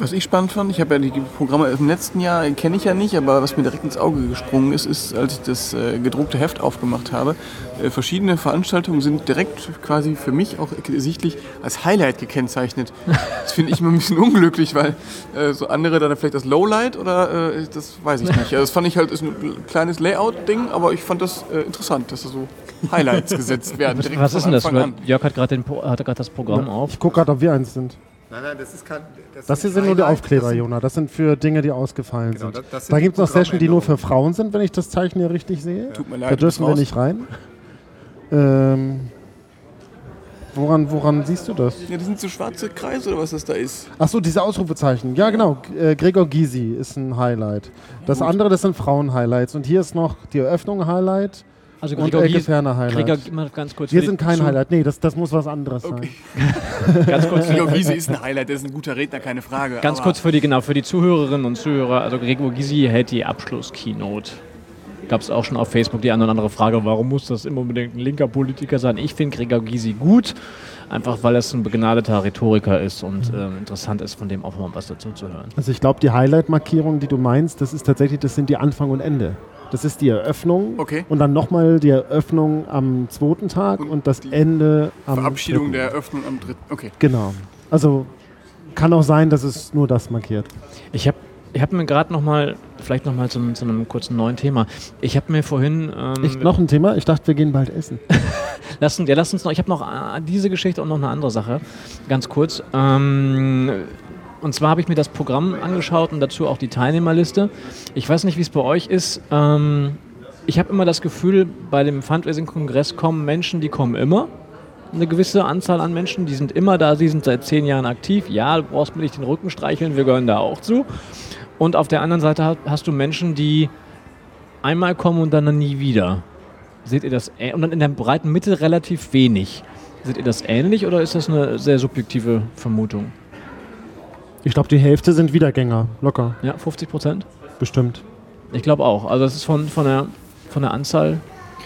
Was ich spannend fand, ich habe ja die Programme im letzten Jahr, kenne ich ja nicht, aber was mir direkt ins Auge gesprungen ist, ist, als ich das äh, gedruckte Heft aufgemacht habe, äh, verschiedene Veranstaltungen sind direkt quasi für mich auch sichtlich als Highlight gekennzeichnet. Das finde ich immer ein bisschen unglücklich, weil äh, so andere dann vielleicht das Lowlight oder äh, das weiß ich nicht. Also das fand ich halt ist ein kleines Layout-Ding, aber ich fand das äh, interessant, dass da so Highlights gesetzt werden. Was ist denn das? An. Jörg hat gerade das Programm auf. Ich gucke gerade, ob wir eins sind. Nein, nein, das ist kein. Das hier sind nur die Aufkleber, das sind- Jona. Das sind für Dinge, die ausgefallen Genau, sind. das- das sind da gibt es noch Session, die nur für. Frauen sind, wenn ich das Zeichen hier richtig sehe. Tut mir Da leid, dürfen wir nicht rein. Ähm, woran, woran siehst du das? Ja, das sind so schwarze Kreise oder was das da ist. Achso, diese Ausrufezeichen. Ja, genau. Äh, Gregor Gysi ist ein Highlight. Das andere, das sind Frauen-Highlights. Und hier ist noch die Eröffnung Highlight Also und Gregor Gies- Ferner Highlight. Gregor, mal ganz kurz. Wir sind kein Zu- Highlight. Nee, das, das muss was anderes Okay. sein. Ganz kurz, Gregor Wiese ist ein Highlight, der ist ein guter Redner, keine Frage. ganz kurz für die, genau, für die Zuhörerinnen und Zuhörer. Also Gregor Gysi hält die Abschluss-Keynote. Gab es auch schon auf Facebook die eine oder andere Frage, warum muss das immer unbedingt ein linker Politiker sein? Ich finde Gregor Gysi gut, einfach weil es ein begnadeter Rhetoriker ist und ähm, interessant ist, von dem auch mal was dazu zu hören. Also ich glaube, die Highlight-Markierung, die du meinst, das ist tatsächlich, das sind die Anfang und Ende. Das ist die Eröffnung Okay. und dann nochmal die Eröffnung am zweiten Tag und, Und das Ende am Verabschiedung dritten. der Eröffnung am dritten. Okay. Genau. Also kann auch sein, dass es nur das markiert. Ich habe ich hab mir gerade noch mal, vielleicht noch mal zu, einem- zu einem kurzen neuen Thema. Ich habe mir vorhin... Ähm, Echt noch ein Thema? Ich dachte, wir gehen bald essen. Lass uns, ja, lass uns noch, ich habe noch äh, diese Geschichte und noch eine andere Sache, ganz kurz. Ähm, und zwar habe ich mir das Programm angeschaut und dazu auch die Teilnehmerliste. Ich weiß nicht, wie es bei euch ist. Ähm, ich habe immer das Gefühl, bei dem Fundraising-Kongress kommen Menschen, die kommen immer. Eine gewisse Anzahl an Menschen, die sind immer da, sie sind seit zehn Jahren aktiv. Ja, du brauchst mir nicht den Rücken streicheln, wir gehören da auch zu. Und auf der anderen Seite ha- hast du Menschen, die einmal kommen und dann nie wieder. Seht ihr das? Und dann in der breiten Mitte relativ wenig. Seht ihr das ähnlich oder ist das eine sehr subjektive Vermutung? Ich glaube, die Hälfte sind Wiedergänger. Locker. Ja, 50 Prozent? Bestimmt. Ich glaube auch. Also das ist von, von, der, von der Anzahl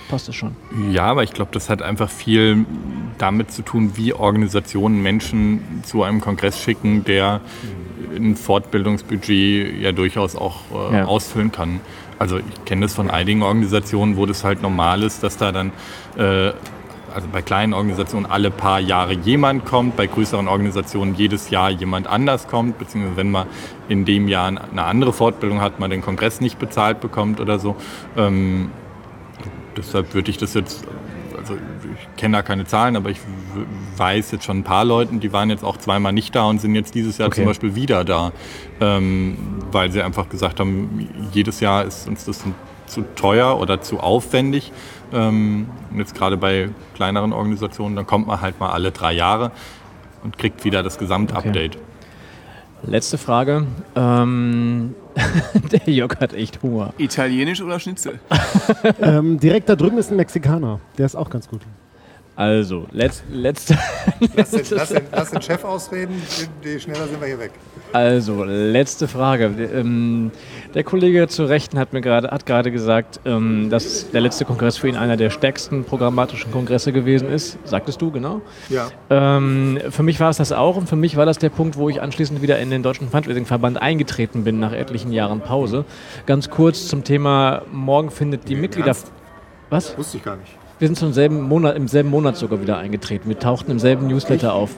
passt es schon. Ja, aber ich glaube, das hat einfach viel damit zu tun, wie Organisationen Menschen zu einem Kongress schicken, der ein Fortbildungsbudget ja durchaus auch äh, Ja. ausfüllen kann. Also ich kenne das von einigen Organisationen, wo das halt normal ist, dass da dann äh, also bei kleinen Organisationen alle paar Jahre jemand kommt, bei größeren Organisationen jedes Jahr jemand anders kommt, beziehungsweise wenn man in dem Jahr eine andere Fortbildung hat, man den Kongress nicht bezahlt bekommt oder so. Ähm, deshalb würde ich das jetzt, also ich kenne da keine Zahlen, aber ich weiß jetzt schon ein paar Leuten, die waren jetzt auch zweimal nicht da und sind jetzt dieses Jahr Okay. zum Beispiel wieder da, ähm, weil sie einfach gesagt haben, jedes Jahr ist uns das zu teuer oder zu aufwendig. Ähm, und jetzt gerade bei kleineren Organisationen, dann kommt man halt mal alle drei Jahre und kriegt wieder das Gesamtupdate. Letzte Frage. Ähm, der Jörg hat echt Hunger. Italienisch oder Schnitzel? ähm, direkt da drüben ist ein Mexikaner. Der ist auch ganz gut. Also, letz, letzte, Lass den, lass, den, lass den Chef ausreden, je schneller sind wir hier weg. also, letzte Frage. Ähm, der Kollege zu Rechten hat mir gerade hat gerade gesagt, ähm, dass der letzte Kongress für ihn einer der stärksten programmatischen Kongresse gewesen ist. Sagtest du, genau? Ja. Ähm, für mich war es das auch und für mich war das der Punkt, wo ich anschließend wieder in den Deutschen Fundraising-Verband eingetreten bin nach etlichen Jahren Pause. Ganz kurz zum Thema, morgen findet die Mitglieder... Ernst? Was? Wusste ich gar nicht. Wir sind zum selben Monat, im selben Monat sogar wieder eingetreten. Wir tauchten im selben Newsletter auf.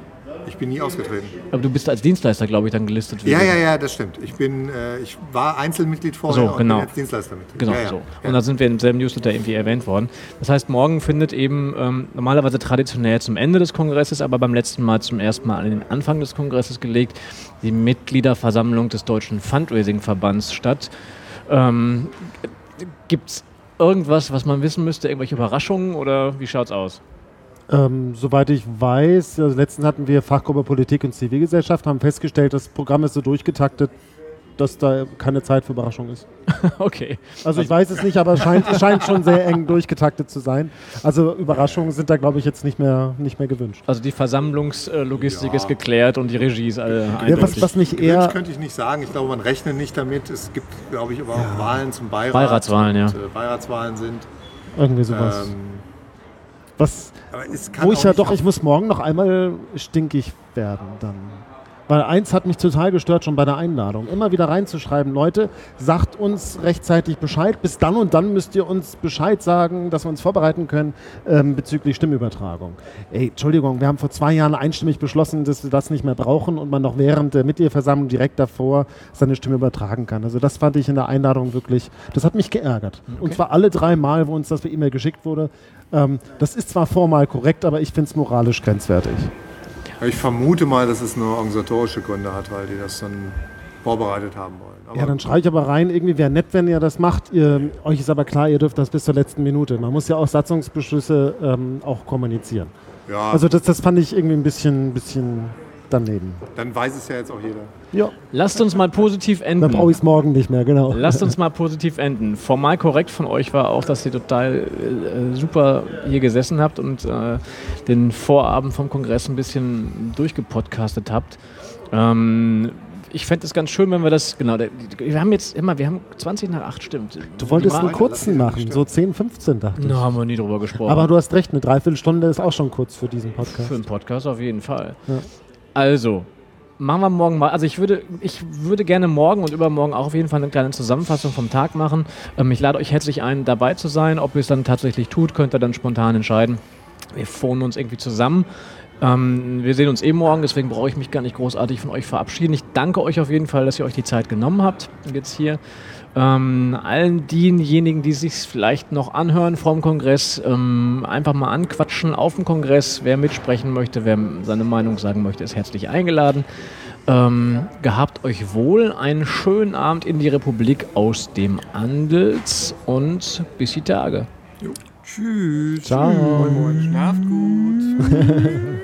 Ich bin nie ausgetreten. Aber du bist als Dienstleister, glaube ich, dann gelistet. Ja, ja, ja, das stimmt. Ich bin, äh, ich war Einzelmitglied vorher So, und genau. bin jetzt Dienstleistermitglied. Genau ja, ja. so. Und da sind wir im selben Newsletter irgendwie erwähnt worden. Das heißt, morgen findet eben ähm, normalerweise traditionell zum Ende des Kongresses, aber beim letzten Mal zum ersten Mal an den Anfang des Kongresses gelegt, die Mitgliederversammlung des Deutschen Fundraising-Verbands statt. Ähm, Gibt es irgendwas, was man wissen müsste? Irgendwelche Überraschungen oder wie schaut's aus? Ähm, soweit ich weiß, also letztens hatten wir Fachgruppe Politik und Zivilgesellschaft, haben festgestellt, das Programm ist so durchgetaktet, dass da keine Zeit für Überraschung ist. okay. Also ich weiß es nicht, aber es scheint, es scheint schon sehr eng durchgetaktet zu sein. Also Überraschungen sind da, glaube ich, jetzt nicht mehr, nicht mehr gewünscht. Also die Versammlungslogistik Ja. ist geklärt und die Regie ist alle Ja, was, was Gewünscht eher... könnte ich nicht sagen. Ich glaube, man rechnet nicht damit. Es gibt, glaube ich, aber auch Wahlen zum Beirat. Beiratswahlen, ja. und, äh, Beiratswahlen sind. Irgendwie sowas. Ähm, was, aber es kann wo ich ja nicht doch, ich muss morgen noch einmal stinkig werden dann. Weil eins hat mich total gestört schon bei der Einladung. Immer wieder reinzuschreiben, Leute, sagt uns rechtzeitig Bescheid. Bis dann und dann müsst ihr uns Bescheid sagen, dass wir uns vorbereiten können ähm, bezüglich Stimmübertragung. Ey, Entschuldigung, wir haben vor zwei Jahren einstimmig beschlossen, dass wir das nicht mehr brauchen und man noch während der Mitgliederversammlung direkt davor seine Stimme übertragen kann. Also das fand ich in der Einladung wirklich, das hat mich geärgert. Und zwar alle drei Mal, wo uns das per E-Mail geschickt wurde. Ähm, das ist zwar formal korrekt, aber ich finde es moralisch grenzwertig. Ich vermute mal, dass es nur organisatorische Gründe hat, weil die das dann vorbereitet haben wollen. Aber Ja, dann schreibe ich aber rein, irgendwie wäre nett, wenn ihr das macht. Ihr, euch ist aber klar, ihr dürft das bis zur letzten Minute. Man muss ja auch Satzungsbeschlüsse ähm, auch kommunizieren. ja, Also das, das fand ich irgendwie ein bisschen, bisschen daneben. dann weiß es ja jetzt auch jeder. Ja, Lasst uns mal positiv dann brauche enden. ich es morgen nicht mehr, genau. Lasst uns mal positiv enden. Formal korrekt von euch war auch, dass ihr total äh, super hier gesessen habt und äh, den Vorabend vom Kongress ein bisschen durchgepodcastet habt. Ähm, ich fände es ganz schön, wenn wir das, genau, wir haben jetzt immer, wir haben 20 nach 8, stimmt. Du wolltest einen kurzen machen, so 10, 15 dachte ich. Na, haben wir nie drüber gesprochen. Aber du hast recht, eine Dreiviertelstunde ist auch schon kurz für diesen Podcast. Für einen Podcast auf jeden Fall. Ja. Also, machen wir morgen mal. Also ich würde, ich würde gerne morgen und übermorgen auch auf jeden Fall eine kleine Zusammenfassung vom Tag machen. Ähm, ich lade euch herzlich ein, dabei zu sein. Ob ihr es dann tatsächlich tut, könnt ihr dann spontan entscheiden. Wir phonen uns irgendwie zusammen. Ähm, wir sehen uns eh morgen, deswegen brauche ich mich gar nicht großartig von euch verabschieden. Ich danke euch auf jeden Fall, dass ihr euch die Zeit genommen habt. Jetzt hier. Ähm, allen denjenigen, die sich vielleicht noch anhören vom Kongress, ähm, einfach mal anquatschen auf dem Kongress. Wer mitsprechen möchte, wer seine Meinung sagen möchte, ist herzlich eingeladen. Ähm, gehabt euch wohl einen schönen Abend in die Republik aus dem Andels und bis die Tage. Tschüss. Ciao. Schlaft gut.